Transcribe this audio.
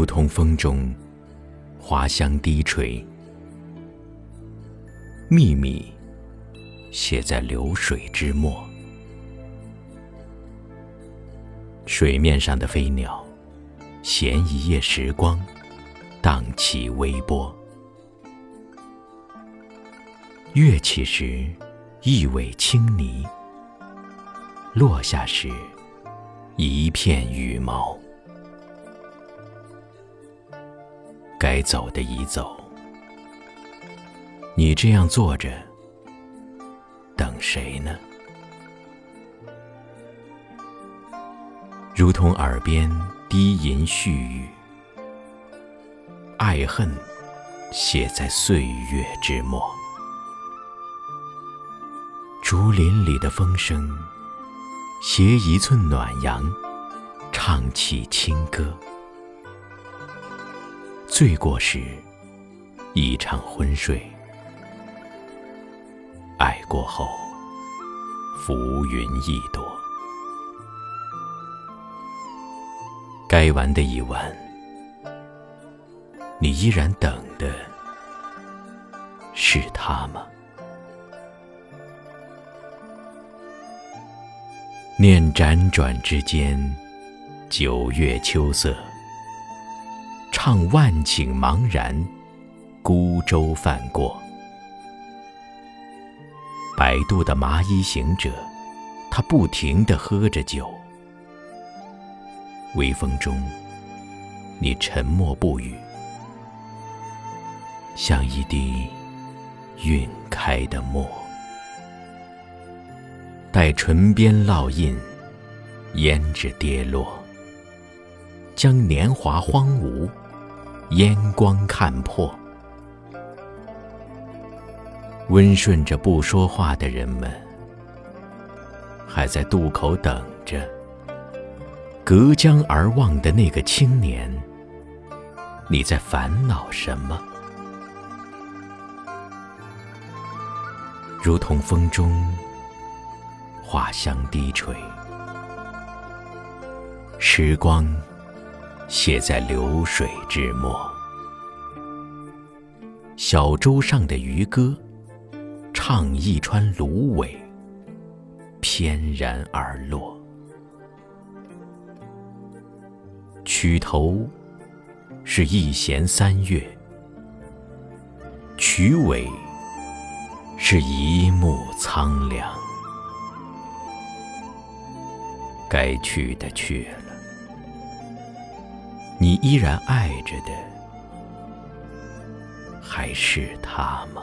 如同风中花香低垂，秘密写在流水之末。水面上的飞鸟，衔一夜时光，荡起微波。跃起时，一尾轻泥；落下时，一片羽毛。该走的已走，你这样坐着，等谁呢？如同耳边低吟絮语，爱恨写在岁月之末。竹林里的风声，携一寸暖阳，唱起清歌。醉过时，一场昏睡；爱过后，浮云一朵。该完的已完，你依然等的是他吗？念辗转之间，九月秋色，唱万顷茫然，孤舟泛过。摆渡的麻衣行者，他不停地喝着酒。微风中，你沉默不语，像一滴晕开的墨，待唇边烙印，胭脂跌落，将年华荒芜，烟光看破。温顺着不说话的人们，还在渡口等着。隔江而望的那个青年，你在烦恼什么？如同风中花香低垂，时光写在流水之末。小舟上的渔歌，唱一川芦苇，翩然而落。曲头是一弦三月，曲尾是一幕苍凉。该去的去了，你依然爱着的还是他吗？